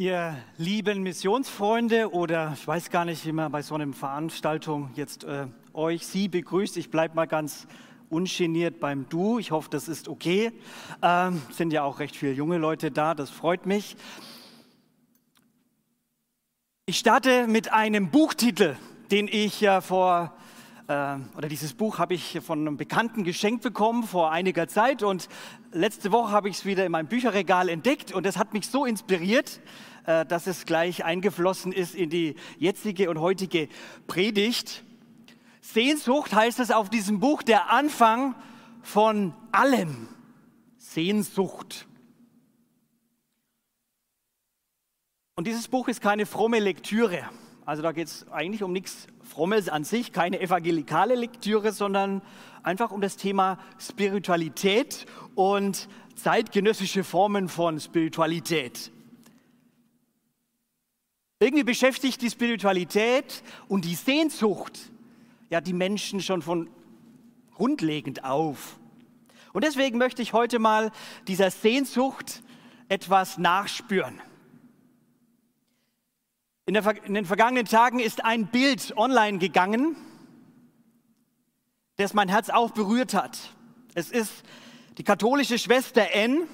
Ihr lieben Missionsfreunde oder ich weiß gar nicht, wie man bei so einer Veranstaltung jetzt äh, euch, sie begrüßt. Ich bleibe mal ganz ungeniert beim Du. Ich hoffe, das ist okay. Ähm, sind ja auch recht viele junge Leute da, das freut mich. Ich starte mit einem Buchtitel, den ich ja vor äh, oder dieses Buch habe ich von einem Bekannten geschenkt bekommen vor einiger Zeit und letzte Woche habe ich es wieder in meinem Bücherregal entdeckt und das hat mich so inspiriert, dass es gleich eingeflossen ist in die jetzige und heutige Predigt. Sehnsucht heißt es auf diesem Buch, der Anfang von allem. Sehnsucht. Und dieses Buch ist keine fromme Lektüre. Also da geht es eigentlich um nichts Frommes an sich, keine evangelikale Lektüre, sondern einfach um das Thema Spiritualität und zeitgenössische Formen von Spiritualität. Irgendwie beschäftigt die Spiritualität und die Sehnsucht ja die Menschen schon von grundlegend auf. Und deswegen möchte ich heute mal dieser Sehnsucht etwas nachspüren. In, der, in den vergangenen Tagen ist ein Bild online gegangen, das mein Herz auch berührt hat. Es ist die katholische Schwester N,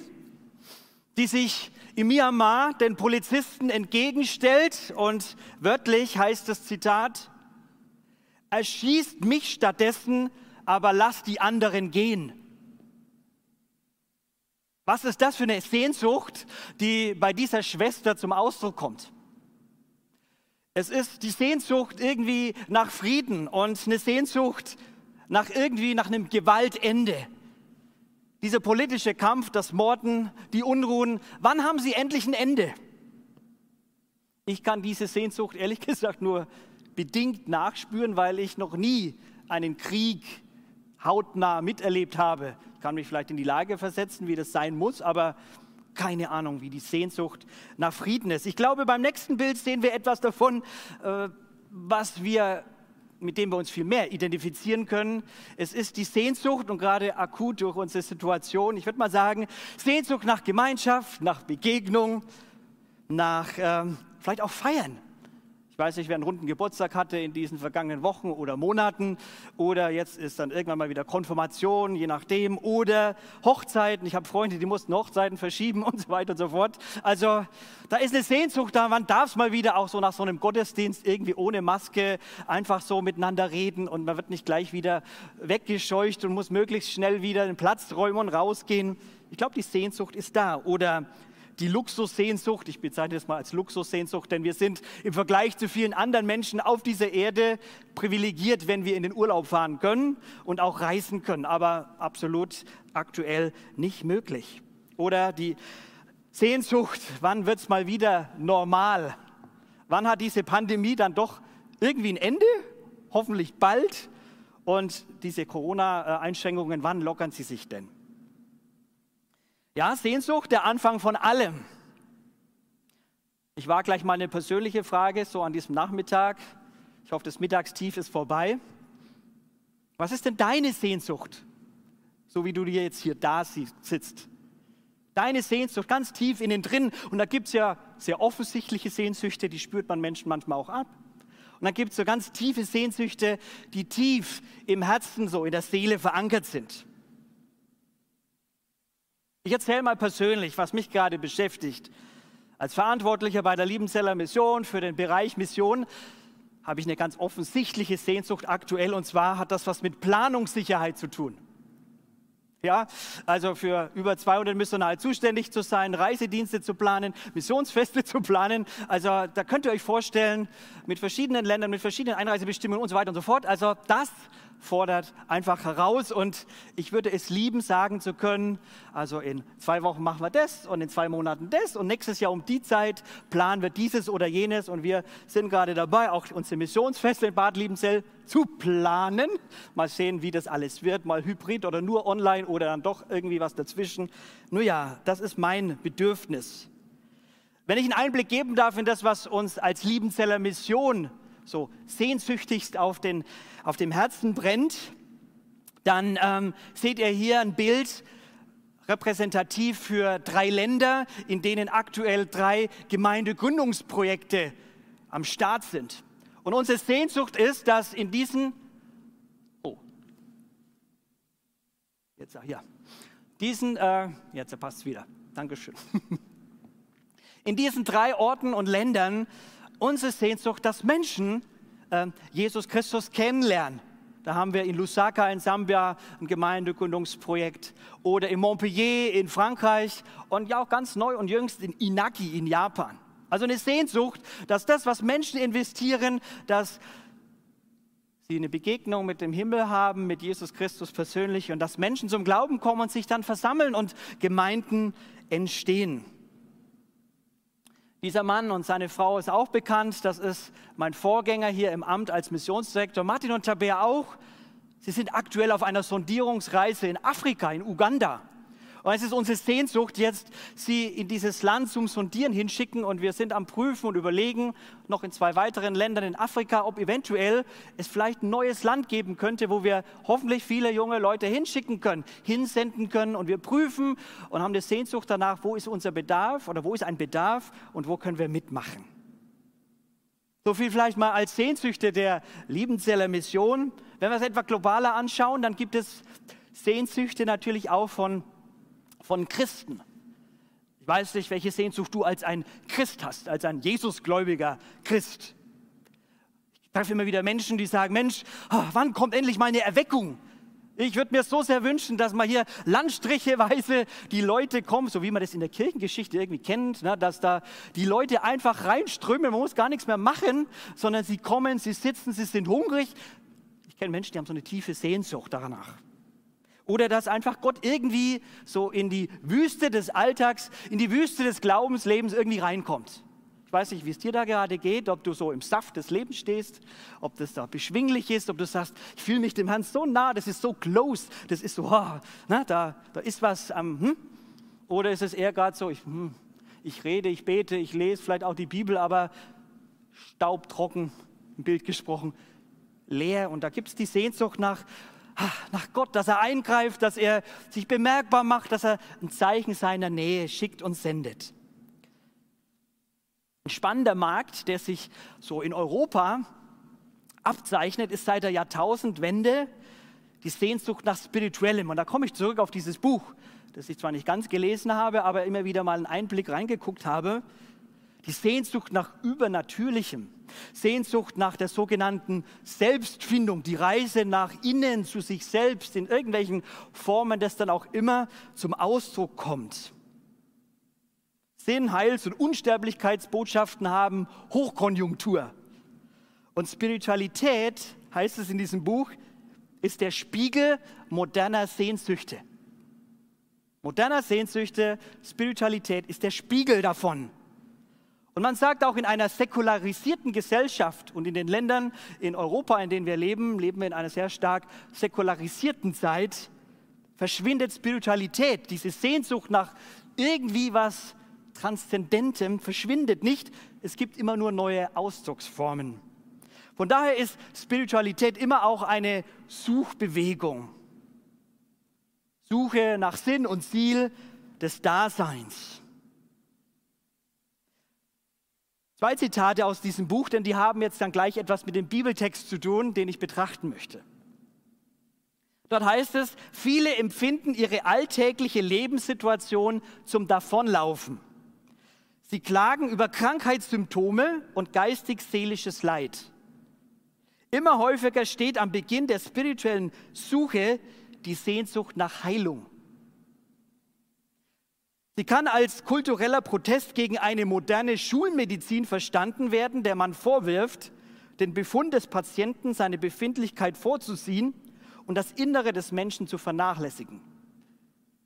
die sich in Myanmar den Polizisten entgegenstellt und wörtlich heißt das Zitat, erschießt mich stattdessen, aber lasst die anderen gehen. Was ist das für eine Sehnsucht, die bei dieser Schwester zum Ausdruck kommt? Es ist die Sehnsucht irgendwie nach Frieden und eine Sehnsucht nach irgendwie nach einem Gewaltende. Dieser politische Kampf, das Morden, die Unruhen, wann haben sie endlich ein Ende? Ich kann diese Sehnsucht ehrlich gesagt nur bedingt nachspüren, weil ich noch nie einen Krieg hautnah miterlebt habe. Ich kann mich vielleicht in die Lage versetzen, wie das sein muss, aber keine Ahnung, wie die Sehnsucht nach Frieden ist. Ich glaube, beim nächsten Bild sehen wir etwas davon, äh, was wir mit dem wir uns viel mehr identifizieren können. Es ist die Sehnsucht und gerade akut durch unsere Situation, ich würde mal sagen, Sehnsucht nach Gemeinschaft, nach Begegnung, nach ähm, vielleicht auch Feiern. Ich weiß nicht, wer einen runden Geburtstag hatte in diesen vergangenen Wochen oder Monaten oder jetzt ist dann irgendwann mal wieder Konfirmation, je nachdem, oder Hochzeiten. Ich habe Freunde, die mussten Hochzeiten verschieben und so weiter und so fort. Also da ist eine Sehnsucht da, man darf es mal wieder auch so nach so einem Gottesdienst irgendwie ohne Maske einfach so miteinander reden und man wird nicht gleich wieder weggescheucht und muss möglichst schnell wieder den Platz räumen und rausgehen. Ich glaube, die Sehnsucht ist da. Oder die Luxussehnsucht, ich bezeichne das mal als Luxussehnsucht, denn wir sind im Vergleich zu vielen anderen Menschen auf dieser Erde privilegiert, wenn wir in den Urlaub fahren können und auch reisen können, aber absolut aktuell nicht möglich. Oder die Sehnsucht, wann wird es mal wieder normal? Wann hat diese Pandemie dann doch irgendwie ein Ende? Hoffentlich bald. Und diese Corona-Einschränkungen, wann lockern sie sich denn? Ja, Sehnsucht, der Anfang von allem. Ich war gleich mal eine persönliche Frage, so an diesem Nachmittag. Ich hoffe, das Mittagstief ist vorbei. Was ist denn deine Sehnsucht, so wie du dir jetzt hier da sitzt? Deine Sehnsucht ganz tief innen drin. Und da gibt es ja sehr offensichtliche Sehnsüchte, die spürt man Menschen manchmal auch ab. Und dann gibt es so ganz tiefe Sehnsüchte, die tief im Herzen, so in der Seele verankert sind. Ich erzähle mal persönlich, was mich gerade beschäftigt. Als Verantwortlicher bei der Liebenzeller Mission für den Bereich Mission habe ich eine ganz offensichtliche Sehnsucht aktuell und zwar hat das was mit Planungssicherheit zu tun. Ja, also für über 200 Missionare zuständig zu sein, Reisedienste zu planen, Missionsfeste zu planen. Also da könnt ihr euch vorstellen, mit verschiedenen Ländern, mit verschiedenen Einreisebestimmungen und so weiter und so fort. Also das fordert einfach heraus und ich würde es lieben, sagen zu können, also in zwei Wochen machen wir das und in zwei Monaten das und nächstes Jahr um die Zeit planen wir dieses oder jenes und wir sind gerade dabei, auch unsere Missionsfeste in Bad Liebenzell zu planen. Mal sehen, wie das alles wird, mal hybrid oder nur online oder dann doch irgendwie was dazwischen. Nun ja, das ist mein Bedürfnis. Wenn ich einen Einblick geben darf in das, was uns als Liebenzeller Mission so sehnsüchtigst auf, den, auf dem Herzen brennt, dann ähm, seht ihr hier ein Bild repräsentativ für drei Länder, in denen aktuell drei Gemeindegründungsprojekte am Start sind. Und unsere Sehnsucht ist, dass in diesen, oh, jetzt, ja, diesen, äh, jetzt passt es wieder, Dankeschön. In diesen drei Orten und Ländern unsere Sehnsucht, dass Menschen äh, Jesus Christus kennenlernen. Da haben wir in Lusaka in Sambia ein Gemeindegründungsprojekt oder in Montpellier in Frankreich und ja auch ganz neu und jüngst in Inaki in Japan. Also eine Sehnsucht, dass das, was Menschen investieren, dass sie eine Begegnung mit dem Himmel haben, mit Jesus Christus persönlich und dass Menschen zum Glauben kommen und sich dann versammeln und Gemeinden entstehen. Dieser Mann und seine Frau ist auch bekannt. Das ist mein Vorgänger hier im Amt als Missionsdirektor. Martin und Tabea auch. Sie sind aktuell auf einer Sondierungsreise in Afrika, in Uganda. Und es ist unsere Sehnsucht, jetzt sie in dieses Land zum Sondieren hinschicken. Und wir sind am Prüfen und überlegen, noch in zwei weiteren Ländern in Afrika, ob eventuell es vielleicht ein neues Land geben könnte, wo wir hoffentlich viele junge Leute hinschicken können, hinsenden können. Und wir prüfen und haben eine Sehnsucht danach, wo ist unser Bedarf oder wo ist ein Bedarf und wo können wir mitmachen. So viel vielleicht mal als Sehnsüchte der Liebenzeller Mission. Wenn wir es etwa globaler anschauen, dann gibt es Sehnsüchte natürlich auch von von Christen. Ich weiß nicht, welche Sehnsucht du als ein Christ hast, als ein Jesusgläubiger Christ. Ich treffe immer wieder Menschen, die sagen, Mensch, oh, wann kommt endlich mal eine Erweckung? Ich würde mir so sehr wünschen, dass mal hier landstricheweise die Leute kommen, so wie man das in der Kirchengeschichte irgendwie kennt, ne, dass da die Leute einfach reinströmen, man muss gar nichts mehr machen, sondern sie kommen, sie sitzen, sie sind hungrig. Ich kenne Menschen, die haben so eine tiefe Sehnsucht danach. Oder dass einfach Gott irgendwie so in die Wüste des Alltags, in die Wüste des Glaubenslebens irgendwie reinkommt. Ich weiß nicht, wie es dir da gerade geht, ob du so im Saft des Lebens stehst, ob das da beschwinglich ist, ob du sagst, ich fühle mich dem Herrn so nah, das ist so close, das ist so, oh, na, da, da ist was am, hm? oder ist es eher gerade so, ich, hm, ich rede, ich bete, ich lese vielleicht auch die Bibel, aber staubtrocken, im Bild gesprochen, leer. Und da gibt es die Sehnsucht nach, nach Gott, dass er eingreift, dass er sich bemerkbar macht, dass er ein Zeichen seiner Nähe schickt und sendet. Ein spannender Markt, der sich so in Europa abzeichnet, ist seit der Jahrtausendwende die Sehnsucht nach Spirituellem. Und da komme ich zurück auf dieses Buch, das ich zwar nicht ganz gelesen habe, aber immer wieder mal einen Einblick reingeguckt habe. Die Sehnsucht nach Übernatürlichem. Sehnsucht nach der sogenannten Selbstfindung, die Reise nach innen zu sich selbst in irgendwelchen Formen, das dann auch immer zum Ausdruck kommt. Sinn, Heils- und Unsterblichkeitsbotschaften haben Hochkonjunktur. Und Spiritualität, heißt es in diesem Buch, ist der Spiegel moderner Sehnsüchte. Moderner Sehnsüchte, Spiritualität ist der Spiegel davon. Und man sagt auch in einer säkularisierten Gesellschaft und in den Ländern in Europa, in denen wir leben, leben wir in einer sehr stark säkularisierten Zeit, verschwindet Spiritualität, diese Sehnsucht nach irgendwie was Transzendentem verschwindet nicht. Es gibt immer nur neue Ausdrucksformen. Von daher ist Spiritualität immer auch eine Suchbewegung. Suche nach Sinn und Ziel des Daseins. Zwei Zitate aus diesem Buch, denn die haben jetzt dann gleich etwas mit dem Bibeltext zu tun, den ich betrachten möchte. Dort heißt es, viele empfinden ihre alltägliche Lebenssituation zum Davonlaufen. Sie klagen über Krankheitssymptome und geistig-seelisches Leid. Immer häufiger steht am Beginn der spirituellen Suche die Sehnsucht nach Heilung. Sie kann als kultureller Protest gegen eine moderne Schulmedizin verstanden werden, der man vorwirft, den Befund des Patienten, seine Befindlichkeit vorzuziehen und das Innere des Menschen zu vernachlässigen.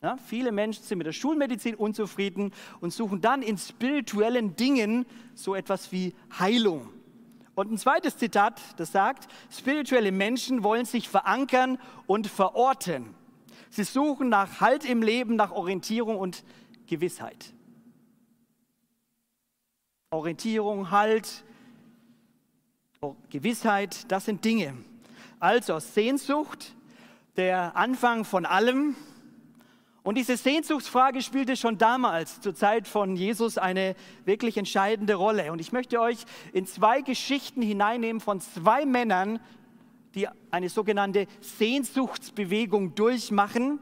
Ja, viele Menschen sind mit der Schulmedizin unzufrieden und suchen dann in spirituellen Dingen so etwas wie Heilung. Und ein zweites Zitat, das sagt, spirituelle Menschen wollen sich verankern und verorten. Sie suchen nach Halt im Leben, nach Orientierung und Gewissheit. Orientierung, Halt, Gewissheit, das sind Dinge. Also Sehnsucht, der Anfang von allem Und diese Sehnsuchtsfrage spielte schon damals, zur Zeit von Jesus, eine wirklich entscheidende Rolle. Und ich möchte euch in zwei Geschichten hineinnehmen von zwei Männern, die eine sogenannte Sehnsuchtsbewegung durchmachen.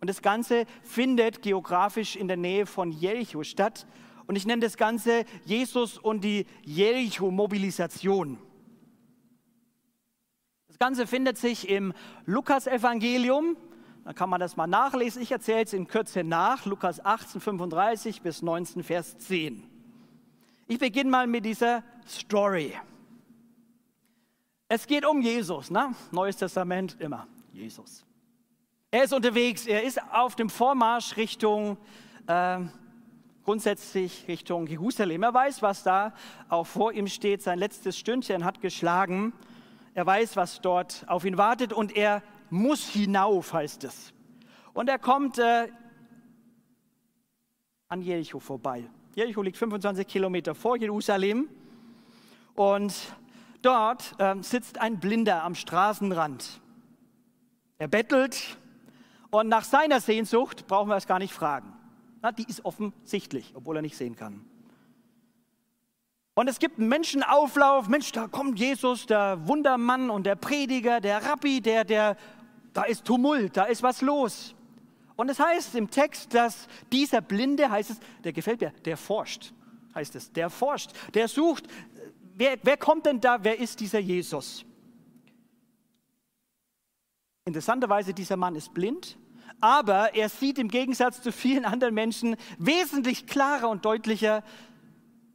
Und das Ganze findet geografisch in der Nähe von Jericho statt. Und ich nenne das Ganze Jesus und die Jericho-Mobilisation. Das Ganze findet sich im Lukas-Evangelium. Da kann man das mal nachlesen. Ich erzähle es in Kürze nach. Lukas 18, 35 bis 19, Vers 10. Ich beginne mal mit dieser Story. Es geht um Jesus, ne? Neues Testament immer Jesus. Er ist unterwegs, er ist auf dem Vormarsch Richtung, äh, grundsätzlich Richtung Jerusalem. Er weiß, was da auch vor ihm steht. Sein letztes Stündchen hat geschlagen. Er weiß, was dort auf ihn wartet und er muss hinauf, heißt es. Und er kommt äh, an Jericho vorbei. Jericho liegt 25 Kilometer vor Jerusalem und Dort äh, sitzt ein Blinder am Straßenrand. Er bettelt und nach seiner Sehnsucht brauchen wir es gar nicht fragen. Na, die ist offensichtlich, obwohl er nicht sehen kann. Und es gibt einen Menschenauflauf. Mensch, da kommt Jesus, der Wundermann und der Prediger, der Rabbi, der, der, da ist Tumult, da ist was los. Und es heißt im Text, dass dieser Blinde, heißt es, der gefällt mir, der forscht, heißt es, der forscht, der sucht, wer, wer kommt denn da? Wer ist dieser Jesus? Interessanterweise, dieser Mann ist blind, aber er sieht im Gegensatz zu vielen anderen Menschen wesentlich klarer und deutlicher,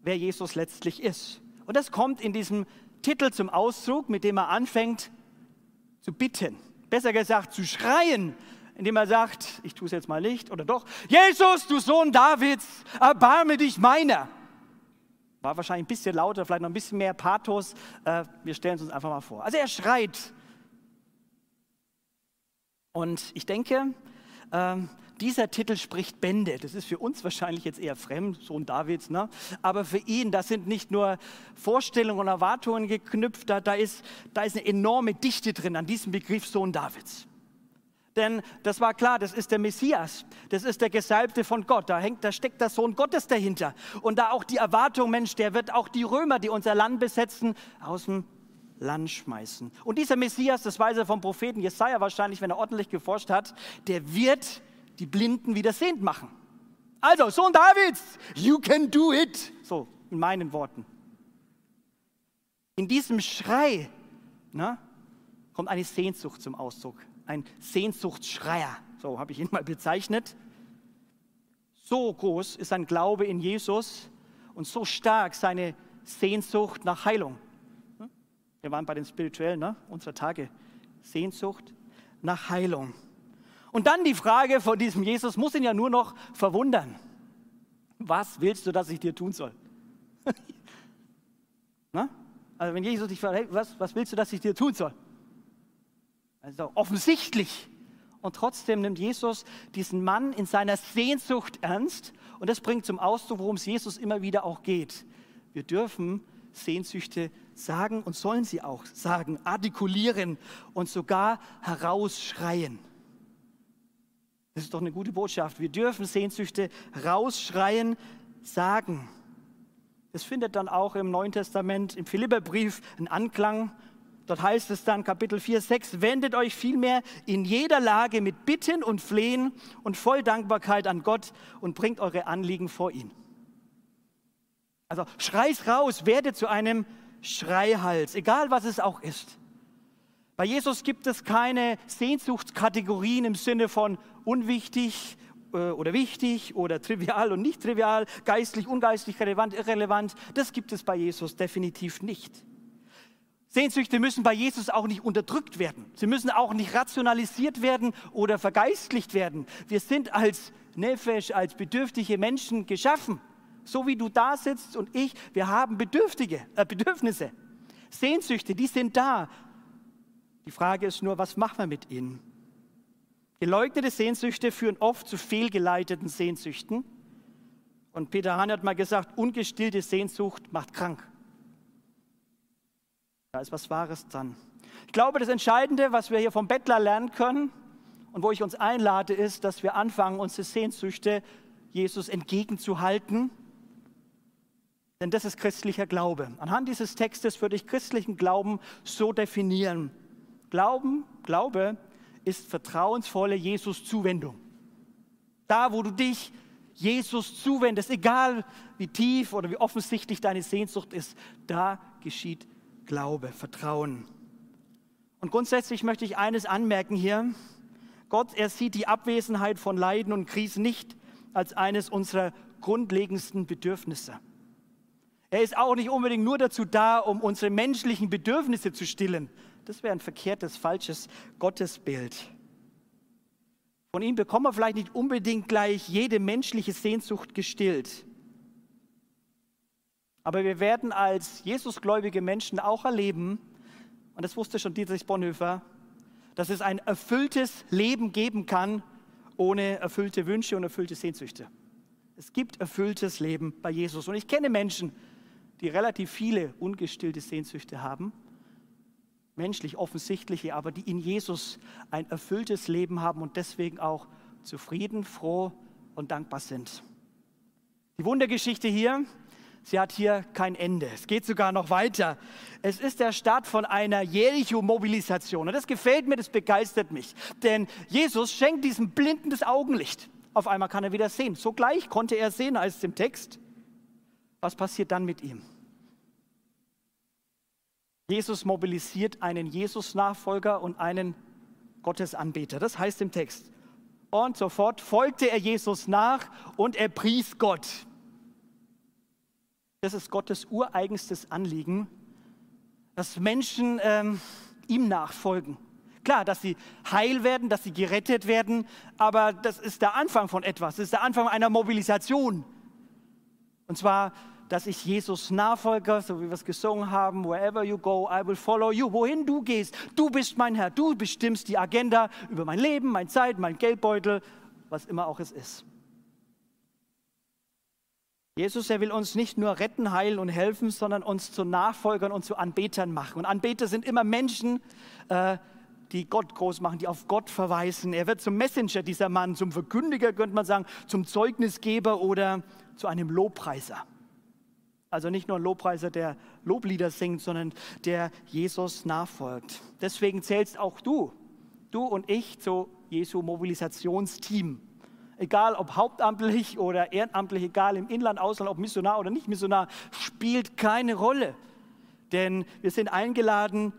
wer Jesus letztlich ist. Und das kommt in diesem Titel zum Ausdruck, mit dem er anfängt zu bitten. Besser gesagt, zu schreien, indem er sagt, ich tue es jetzt mal nicht, oder doch, Jesus, du Sohn Davids, erbarme dich meiner. War wahrscheinlich ein bisschen lauter, vielleicht noch ein bisschen mehr Pathos. Äh, wir stellen es uns einfach mal vor. Also er schreit. Und ich denke, ähm, dieser Titel spricht Bände. Das ist für uns wahrscheinlich jetzt eher fremd, Sohn Davids, ne? aber für ihn, da sind nicht nur Vorstellungen und Erwartungen geknüpft, da, da, ist, da ist eine enorme Dichte drin an diesem Begriff Sohn Davids. Denn das war klar, das ist der Messias, das ist der Gesalbte von Gott. Da, hängt, da steckt der Sohn Gottes dahinter. Und da auch die Erwartung, Mensch, der wird auch die Römer, die unser Land besetzen, aus dem Land schmeißen. Und dieser Messias, das weiß er vom Propheten Jesaja wahrscheinlich, wenn er ordentlich geforscht hat, der wird die Blinden wieder sehend machen. Also, Sohn Davids, you can do it. So, in meinen Worten. In diesem Schrei na, kommt eine Sehnsucht zum Ausdruck ein Sehnsuchtsschreier, so habe ich ihn mal bezeichnet. So groß ist sein Glaube in Jesus und so stark seine Sehnsucht nach Heilung. Wir waren bei den Spirituellen ne? unserer Tage. Sehnsucht nach Heilung. Und dann die Frage von diesem Jesus muss ihn ja nur noch verwundern. Was willst du, dass ich dir tun soll? also wenn Jesus dich fragt, hey, was, was willst du, dass ich dir tun soll? Also offensichtlich. Und trotzdem nimmt Jesus diesen Mann in seiner Sehnsucht ernst. Und das bringt zum Ausdruck, worum es Jesus immer wieder auch geht. Wir dürfen Sehnsüchte sagen und sollen sie auch sagen, artikulieren und sogar herausschreien. Das ist doch eine gute Botschaft. Wir dürfen Sehnsüchte rausschreien, sagen. Das findet dann auch im Neuen Testament, im Philipperbrief, einen Anklang. Dort heißt es dann Kapitel 4, 6, wendet euch vielmehr in jeder Lage mit Bitten und Flehen und voll Dankbarkeit an Gott und bringt eure Anliegen vor ihn. Also schrei's raus, werde zu einem Schreihals, egal was es auch ist. Bei Jesus gibt es keine Sehnsuchtskategorien im Sinne von unwichtig äh, oder wichtig oder trivial und nicht trivial, geistlich, ungeistlich, relevant, irrelevant. Das gibt es bei Jesus definitiv nicht. Sehnsüchte müssen bei Jesus auch nicht unterdrückt werden. Sie müssen auch nicht rationalisiert werden oder vergeistlicht werden. Wir sind als Nefesh, als bedürftige Menschen geschaffen. So wie du da sitzt und ich, wir haben Bedürftige, äh, Bedürfnisse. Sehnsüchte, die sind da. Die Frage ist nur, was machen wir mit ihnen? Geleugnete Sehnsüchte führen oft zu fehlgeleiteten Sehnsüchten. Und Peter Hahn hat mal gesagt, ungestillte Sehnsucht macht krank. Da ist was Wahres dran. Ich glaube, das Entscheidende, was wir hier vom Bettler lernen können und wo ich uns einlade, ist, dass wir anfangen, unsere Sehnsüchte Jesus entgegenzuhalten. Denn das ist christlicher Glaube. Anhand dieses Textes würde ich christlichen Glauben so definieren. Glauben, Glaube ist vertrauensvolle Jesus-Zuwendung. Da, wo du dich Jesus zuwendest, egal wie tief oder wie offensichtlich deine Sehnsucht ist, da geschieht Glaube, Vertrauen. Und grundsätzlich möchte ich eines anmerken hier. Gott, er sieht die Abwesenheit von Leiden und Krisen nicht als eines unserer grundlegendsten Bedürfnisse. Er ist auch nicht unbedingt nur dazu da, um unsere menschlichen Bedürfnisse zu stillen. Das wäre ein verkehrtes, falsches Gottesbild. Von ihm bekommen wir vielleicht nicht unbedingt gleich jede menschliche Sehnsucht gestillt. Aber wir werden als Jesusgläubige Menschen auch erleben, und das wusste schon Dietrich Bonhoeffer, dass es ein erfülltes Leben geben kann ohne erfüllte Wünsche und erfüllte Sehnsüchte. Es gibt erfülltes Leben bei Jesus. Und ich kenne Menschen, die relativ viele ungestillte Sehnsüchte haben, menschlich offensichtliche, aber die in Jesus ein erfülltes Leben haben und deswegen auch zufrieden, froh und dankbar sind. Die Wundergeschichte hier, sie hat hier kein Ende. Es geht sogar noch weiter. Es ist der Start von einer Jericho-Mobilisation. Und das gefällt mir, das begeistert mich. Denn Jesus schenkt diesem Blinden das Augenlicht. Auf einmal kann er wieder sehen. Sogleich konnte er sehen, als im Text. Was passiert dann mit ihm? Jesus mobilisiert einen Jesus-Nachfolger und einen Gottesanbeter. Das heißt im Text. Und sofort folgte er Jesus nach und er pries Gott. Das ist Gottes ureigenstes Anliegen, dass Menschen ähm, ihm nachfolgen. Klar, dass sie heil werden, dass sie gerettet werden, aber das ist der Anfang von etwas. Das ist der Anfang einer Mobilisation. Und zwar, dass ich Jesus nachfolge, so wie wir es gesungen haben, wherever you go, I will follow you. Wohin du gehst, du bist mein Herr. Du bestimmst die Agenda über mein Leben, meine Zeit, mein Geldbeutel, was immer auch es ist. Jesus, er will uns nicht nur retten, heilen und helfen, sondern uns zu Nachfolgern und zu Anbetern machen. Und Anbeter sind immer Menschen, äh, die Gott groß machen, die auf Gott verweisen. Er wird zum Messenger, dieser Mann, zum Verkündiger, könnte man sagen, zum Zeugnisgeber oder zu einem Lobpreiser. Also nicht nur ein Lobpreiser, der Loblieder singt, sondern der Jesus nachfolgt. Deswegen zählst auch du, du und ich, zu Jesu Mobilisationsteam egal ob hauptamtlich oder ehrenamtlich, egal im Inland, Ausland, ob Missionar oder nicht Missionar, spielt keine Rolle. Denn wir sind eingeladen,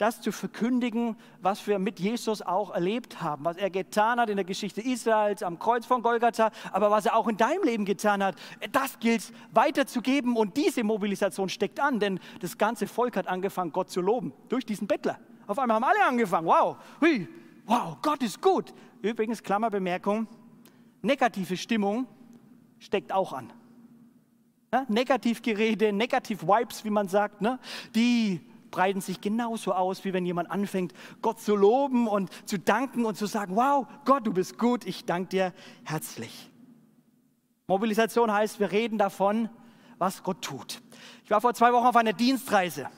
das zu verkündigen, was wir mit Jesus auch erlebt haben, was er getan hat in der Geschichte Israels am Kreuz von Golgatha, aber was er auch in deinem Leben getan hat, das gilt weiterzugeben und diese Mobilisation steckt an, denn das ganze Volk hat angefangen, Gott zu loben durch diesen Bettler. Auf einmal haben alle angefangen, wow, hui, wow, Gott ist gut. Übrigens, Klammerbemerkung, negative Stimmung steckt auch an. Ja, Negativgerede, Negativ-Vibes, wie man sagt, ne? die breiten sich genauso aus, wie wenn jemand anfängt, Gott zu loben und zu danken und zu sagen, wow, Gott, du bist gut, ich danke dir herzlich. Mobilisation heißt, wir reden davon, was Gott tut. Ich war vor zwei Wochen auf einer Dienstreise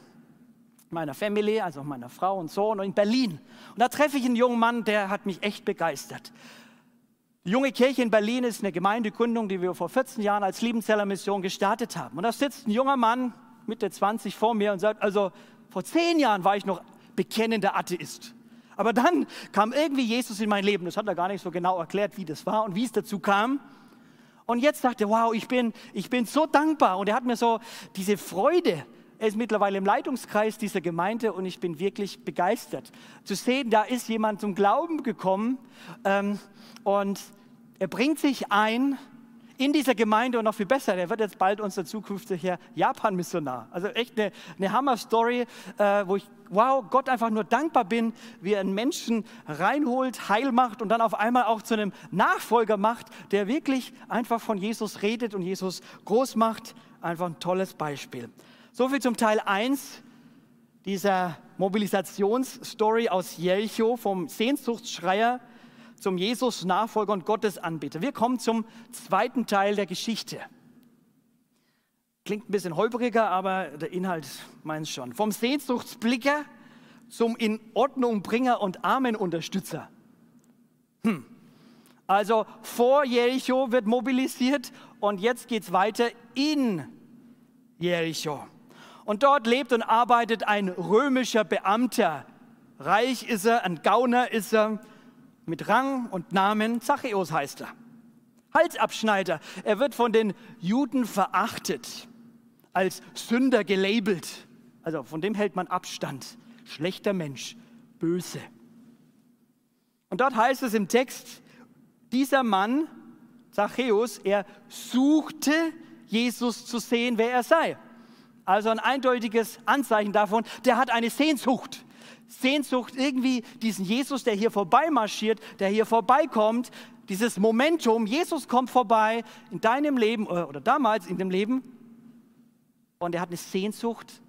meiner Family, also meiner Frau und Sohn in Berlin. Und da treffe ich einen jungen Mann, der hat mich echt begeistert. Die junge Kirche in Berlin ist eine Gemeindegründung, die wir vor 14 Jahren als Liebenzeller Mission gestartet haben. Und da sitzt ein junger Mann, Mitte 20 vor mir und sagt, also vor zehn Jahren war ich noch bekennender Atheist. Aber dann kam irgendwie Jesus in mein Leben. Das hat er gar nicht so genau erklärt, wie das war und wie es dazu kam. Und jetzt er, wow, ich bin, ich bin so dankbar. Und er hat mir so diese Freude, er ist mittlerweile im Leitungskreis dieser Gemeinde und ich bin wirklich begeistert zu sehen, da ist jemand zum Glauben gekommen ähm, und er bringt sich ein in dieser Gemeinde und noch viel besser, er wird jetzt bald unser zukünftiger Japan-Missionar. Also echt eine, eine Hammer-Story, äh, wo ich, wow, Gott einfach nur dankbar bin, wie er einen Menschen reinholt, heil macht und dann auf einmal auch zu einem Nachfolger macht, der wirklich einfach von Jesus redet und Jesus groß macht. Einfach ein tolles Beispiel. So viel zum Teil 1 dieser Mobilisationsstory aus Jericho vom Sehnsuchtsschreier zum Jesus-Nachfolger und Gottesanbeter. Wir kommen zum zweiten Teil der Geschichte. Klingt ein bisschen holpriger, aber der Inhalt meint schon. Vom Sehnsuchtsblicker zum In-Ordnung-Bringer und Armenunterstützer. Hm. Also vor Jericho wird mobilisiert und jetzt geht es weiter in Jericho. Und dort lebt und arbeitet ein römischer Beamter. Reich ist er, ein Gauner ist er, mit Rang und Namen, Zachäus heißt er. Halsabschneider. Er wird von den Juden verachtet, als Sünder gelabelt. Also von dem hält man Abstand. Schlechter Mensch, böse. Und dort heißt es im Text, dieser Mann, Zachäus, er suchte Jesus zu sehen, wer er sei. Also ein eindeutiges Anzeichen davon, der hat eine Sehnsucht. Sehnsucht irgendwie diesen Jesus, der hier vorbeimarschiert, der hier vorbeikommt, dieses Momentum, Jesus kommt vorbei in deinem Leben oder, oder damals in dem Leben und er hat eine Sehnsucht,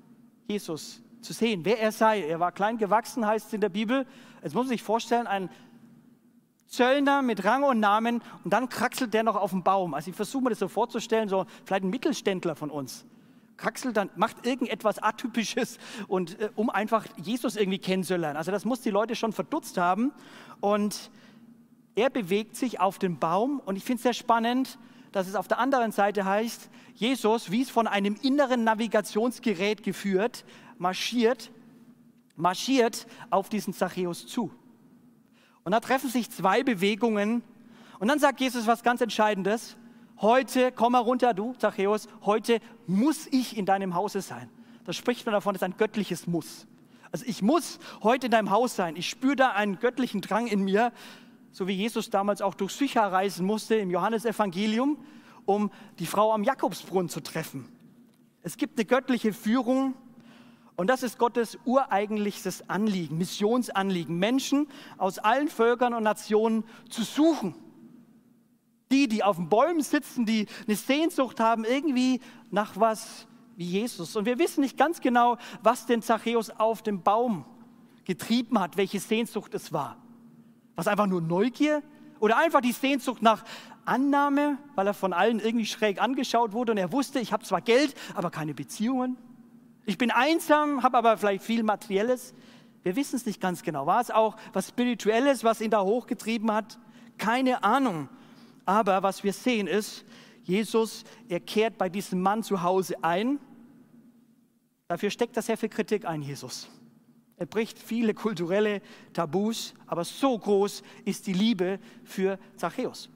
Jesus zu sehen, wer er sei. Er war klein gewachsen, heißt es in der Bibel. Jetzt muss man sich vorstellen, ein Zöllner mit Rang und Namen und dann kraxelt der noch auf dem Baum. Also ich versuche mir das so vorzustellen, so vielleicht ein Mittelständler von uns. Kraxelt dann, macht irgendetwas Atypisches und äh, um einfach Jesus irgendwie kennenzulernen. Also das muss die Leute schon verdutzt haben und er bewegt sich auf den Baum und ich finde es sehr spannend, dass es auf der anderen Seite heißt, Jesus, wie es von einem inneren Navigationsgerät geführt, marschiert, marschiert auf diesen Zachäus zu. Und da treffen sich zwei Bewegungen und dann sagt Jesus was ganz Entscheidendes. Heute, komm mal runter, du Zachäus, heute muss ich in deinem Hause sein. Da spricht man davon, das ist ein göttliches Muss. Also ich muss heute in deinem Haus sein. Ich spüre da einen göttlichen Drang in mir, so wie Jesus damals auch durch Sychar reisen musste im Johannesevangelium, um die Frau am Jakobsbrunnen zu treffen. Es gibt eine göttliche Führung und das ist Gottes ureigentlichstes Anliegen, Missionsanliegen, Menschen aus allen Völkern und Nationen zu suchen. Die, die auf den Bäumen sitzen, die eine Sehnsucht haben, irgendwie nach was wie Jesus. Und wir wissen nicht ganz genau, was den Zachäus auf dem Baum getrieben hat, welche Sehnsucht es war. Was einfach nur Neugier oder einfach die Sehnsucht nach Annahme, weil er von allen irgendwie schräg angeschaut wurde und er wusste, ich habe zwar Geld, aber keine Beziehungen. Ich bin einsam, habe aber vielleicht viel Materielles. Wir wissen es nicht ganz genau. War es auch was Spirituelles, was ihn da hochgetrieben hat? Keine Ahnung. Aber was wir sehen ist, Jesus, er kehrt bei diesem Mann zu Hause ein. Dafür steckt er sehr viel Kritik ein, Jesus. Er bricht viele kulturelle Tabus, aber so groß ist die Liebe für Zachäus.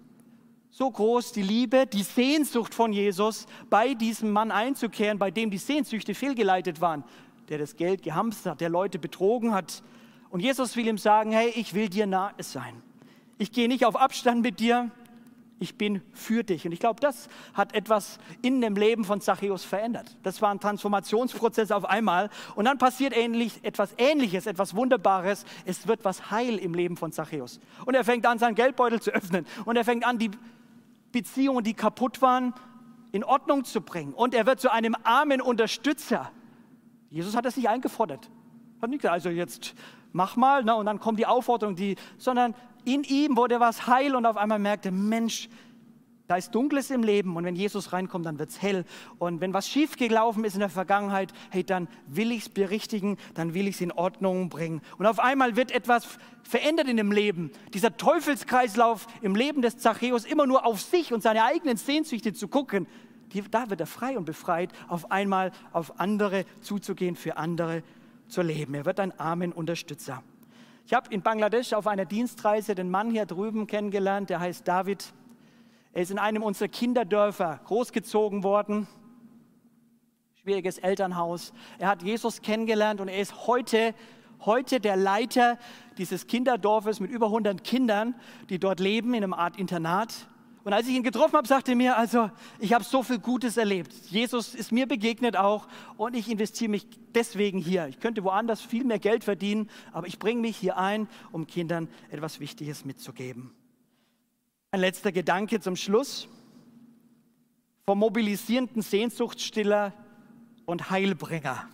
So groß die Liebe, die Sehnsucht von Jesus, bei diesem Mann einzukehren, bei dem die Sehnsüchte fehlgeleitet waren, der das Geld gehamstert hat, der Leute betrogen hat. Und Jesus will ihm sagen, hey, ich will dir nahe sein. Ich gehe nicht auf Abstand mit dir, ich bin für dich. Und ich glaube, das hat etwas in dem Leben von Zachäus verändert. Das war ein Transformationsprozess auf einmal. Und dann passiert ähnlich, etwas Ähnliches, etwas Wunderbares. Es wird was heil im Leben von Zachäus. Und er fängt an, seinen Geldbeutel zu öffnen. Und er fängt an, die Beziehungen, die kaputt waren, in Ordnung zu bringen. Und er wird zu einem armen Unterstützer. Jesus hat das nicht eingefordert. Also jetzt mach mal, ne, und dann kommt die Aufforderung, die, sondern in ihm wurde was heil und auf einmal merkte, Mensch, da ist Dunkles im Leben und wenn Jesus reinkommt, dann wird es hell. Und wenn was schief gelaufen ist in der Vergangenheit, hey, dann will ich es berichtigen, dann will ich es in Ordnung bringen. Und auf einmal wird etwas verändert in dem Leben. Dieser Teufelskreislauf im Leben des Zachäus, immer nur auf sich und seine eigenen Sehnsüchte zu gucken, die, da wird er frei und befreit, auf einmal auf andere zuzugehen, für andere zu leben. Er wird ein armen Unterstützer. Ich habe in Bangladesch auf einer Dienstreise den Mann hier drüben kennengelernt, der heißt David. Er ist in einem unserer Kinderdörfer großgezogen worden. Schwieriges Elternhaus. Er hat Jesus kennengelernt und er ist heute, heute der Leiter dieses Kinderdorfes mit über 100 Kindern, die dort leben in einer Art Internat. Und als ich ihn getroffen habe, sagte er mir, also ich habe so viel Gutes erlebt. Jesus ist mir begegnet auch und ich investiere mich deswegen hier. Ich könnte woanders viel mehr Geld verdienen, aber ich bringe mich hier ein, um Kindern etwas Wichtiges mitzugeben. Ein letzter Gedanke zum Schluss. Vom mobilisierenden Sehnsuchtsstiller und Heilbringer.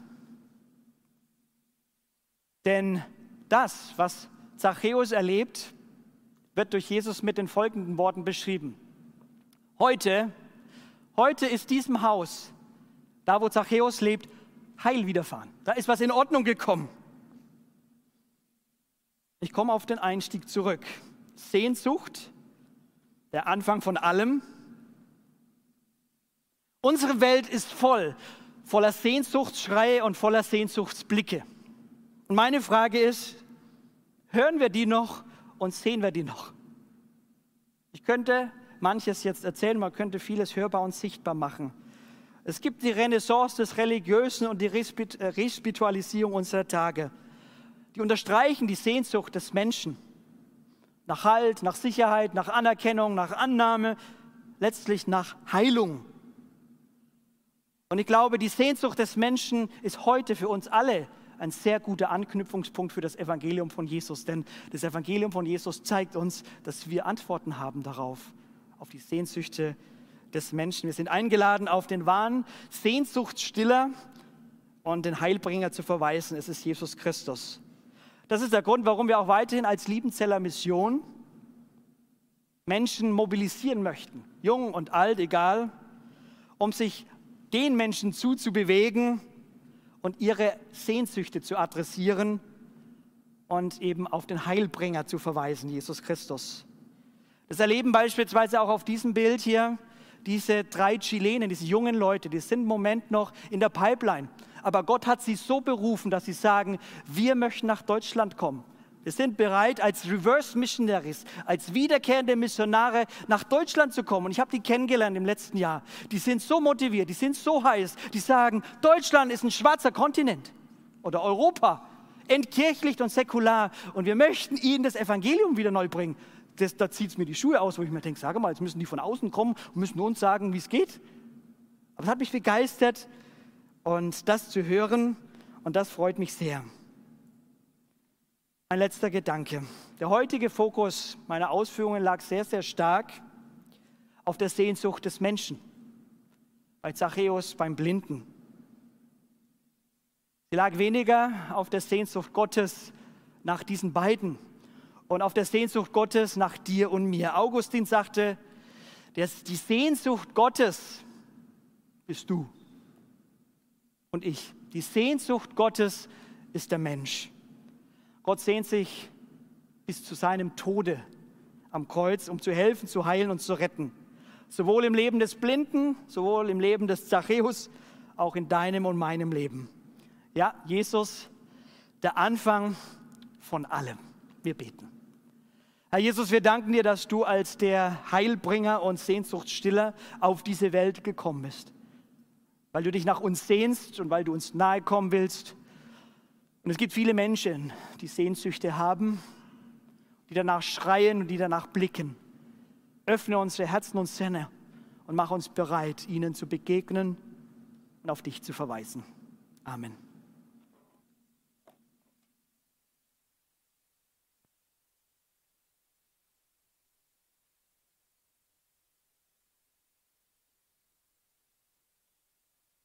Denn das, was Zachäus erlebt, wird durch Jesus mit den folgenden Worten beschrieben. Heute, heute ist diesem Haus, da wo Zachäus lebt, Heil widerfahren. Da ist was in Ordnung gekommen. Ich komme auf den Einstieg zurück. Sehnsucht, der Anfang von allem. Unsere Welt ist voll, voller Sehnsuchtsschreie und voller Sehnsuchtsblicke. Und meine Frage ist, hören wir die noch und sehen wir die noch? Ich könnte manches jetzt erzählen, man könnte vieles hörbar und sichtbar machen. Es gibt die Renaissance des Religiösen und die äh, Respiritualisierung unserer Tage. Die unterstreichen die Sehnsucht des Menschen nach Halt, nach Sicherheit, nach Anerkennung, nach Annahme, letztlich nach Heilung. Und ich glaube, die Sehnsucht des Menschen ist heute für uns alle ein sehr guter Anknüpfungspunkt für das Evangelium von Jesus. Denn das Evangelium von Jesus zeigt uns, dass wir Antworten haben darauf, auf die Sehnsüchte des Menschen. Wir sind eingeladen, auf den wahren Sehnsuchtsstiller und den Heilbringer zu verweisen. Es ist Jesus Christus. Das ist der Grund, warum wir auch weiterhin als Liebenzeller Mission Menschen mobilisieren möchten, jung und alt, egal, um sich den Menschen zuzubewegen und ihre Sehnsüchte zu adressieren und eben auf den Heilbringer zu verweisen, Jesus Christus. Das erleben beispielsweise auch auf diesem Bild hier diese drei Chilenen, diese jungen Leute, die sind im Moment noch in der Pipeline. Aber Gott hat sie so berufen, dass sie sagen, wir möchten nach Deutschland kommen. Wir sind bereit, als Reverse Missionaries, als wiederkehrende Missionare nach Deutschland zu kommen. Und ich habe die kennengelernt im letzten Jahr. Die sind so motiviert, die sind so heiß. Die sagen, Deutschland ist ein schwarzer Kontinent oder Europa, entkirchlicht und säkular. Und wir möchten ihnen das Evangelium wieder neu bringen. Das, da zieht es mir die Schuhe aus, wo ich mir denke, sage mal, jetzt müssen die von außen kommen und müssen uns sagen, wie es geht. Aber es hat mich begeistert und das zu hören und das freut mich sehr. Ein letzter Gedanke. Der heutige Fokus meiner Ausführungen lag sehr, sehr stark auf der Sehnsucht des Menschen. Bei Zachäus, beim Blinden. Sie lag weniger auf der Sehnsucht Gottes nach diesen beiden und auf der Sehnsucht Gottes nach dir und mir. Augustin sagte, die Sehnsucht Gottes bist du und ich. Die Sehnsucht Gottes ist der Mensch. Gott sehnt sich bis zu seinem Tode am Kreuz, um zu helfen, zu heilen und zu retten. Sowohl im Leben des Blinden, sowohl im Leben des Zachäus, auch in deinem und meinem Leben. Ja, Jesus, der Anfang von allem. Wir beten. Herr Jesus, wir danken dir, dass du als der Heilbringer und Sehnsuchtsstiller auf diese Welt gekommen bist. Weil du dich nach uns sehnst und weil du uns nahe kommen willst und es gibt viele Menschen, die Sehnsüchte haben, die danach schreien und die danach blicken. Öffne unsere Herzen und Sinne und mach uns bereit, ihnen zu begegnen und auf dich zu verweisen. Amen.